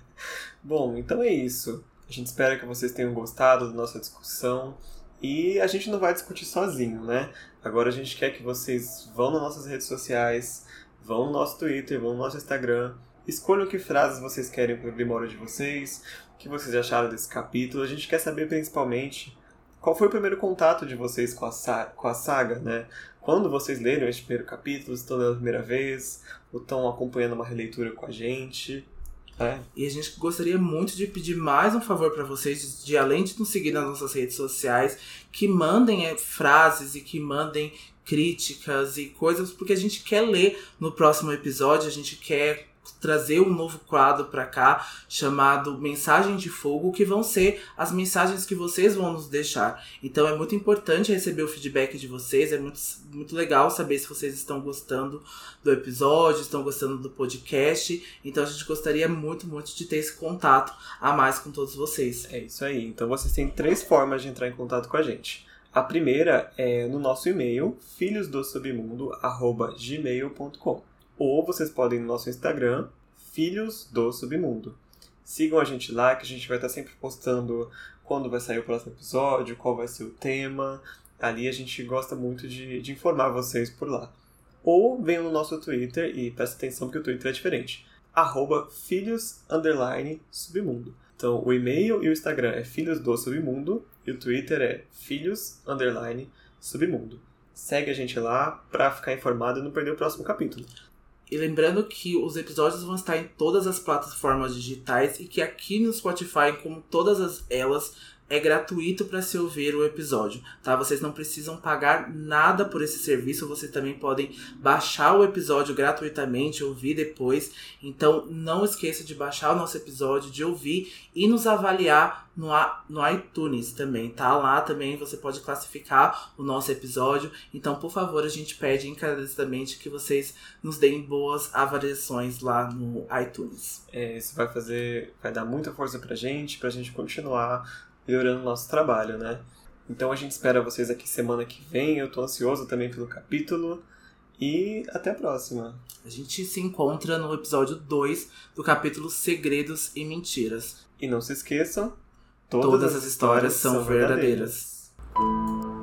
Bom, então é isso. A gente espera que vocês tenham gostado da nossa discussão. E a gente não vai discutir sozinho, né? Agora a gente quer que vocês vão nas nossas redes sociais, vão no nosso Twitter, vão no nosso Instagram, escolham que frases vocês querem para o Grimório de vocês, o que vocês acharam desse capítulo. A gente quer saber principalmente qual foi o primeiro contato de vocês com a, com a saga, né? Quando vocês leram este primeiro capítulo, estão lendo a primeira vez, ou estão acompanhando uma releitura com a gente. É. E a gente gostaria muito de pedir mais um favor para vocês, de, além de nos seguir nas nossas redes sociais, que mandem é, frases e que mandem críticas e coisas, porque a gente quer ler no próximo episódio, a gente quer trazer um novo quadro para cá chamado Mensagem de Fogo, que vão ser as mensagens que vocês vão nos deixar. Então é muito importante receber o feedback de vocês, é muito, muito legal saber se vocês estão gostando do episódio, estão gostando do podcast. Então a gente gostaria muito, muito de ter esse contato a mais com todos vocês. É isso aí. Então vocês têm três formas de entrar em contato com a gente. A primeira é no nosso e-mail, filhosdosubmundo.gmail.com ou vocês podem ir no nosso Instagram, Filhos do Submundo. Sigam a gente lá, que a gente vai estar sempre postando quando vai sair o próximo episódio, qual vai ser o tema. Ali a gente gosta muito de, de informar vocês por lá. Ou venham no nosso Twitter e presta atenção que o Twitter é diferente. Arroba filhos, submundo. Então, o e-mail e o Instagram é filhos do submundo e o Twitter é filhos, submundo. Segue a gente lá pra ficar informado e não perder o próximo capítulo. E lembrando que os episódios vão estar em todas as plataformas digitais e que aqui no Spotify, como todas as elas, é gratuito para se ouvir o episódio, tá? Vocês não precisam pagar nada por esse serviço, vocês também podem baixar o episódio gratuitamente, ouvir depois. Então não esqueça de baixar o nosso episódio, de ouvir e nos avaliar no, no iTunes também, tá? Lá também você pode classificar o nosso episódio. Então, por favor, a gente pede encarecidamente que vocês nos deem boas avaliações lá no iTunes. É, isso vai fazer, vai dar muita força pra gente, pra gente continuar melhorando o nosso trabalho, né? Então a gente espera vocês aqui semana que vem. Eu tô ansioso também pelo capítulo. E até a próxima. A gente se encontra no episódio 2 do capítulo Segredos e Mentiras. E não se esqueçam, todas, todas as histórias, histórias são verdadeiras. verdadeiras.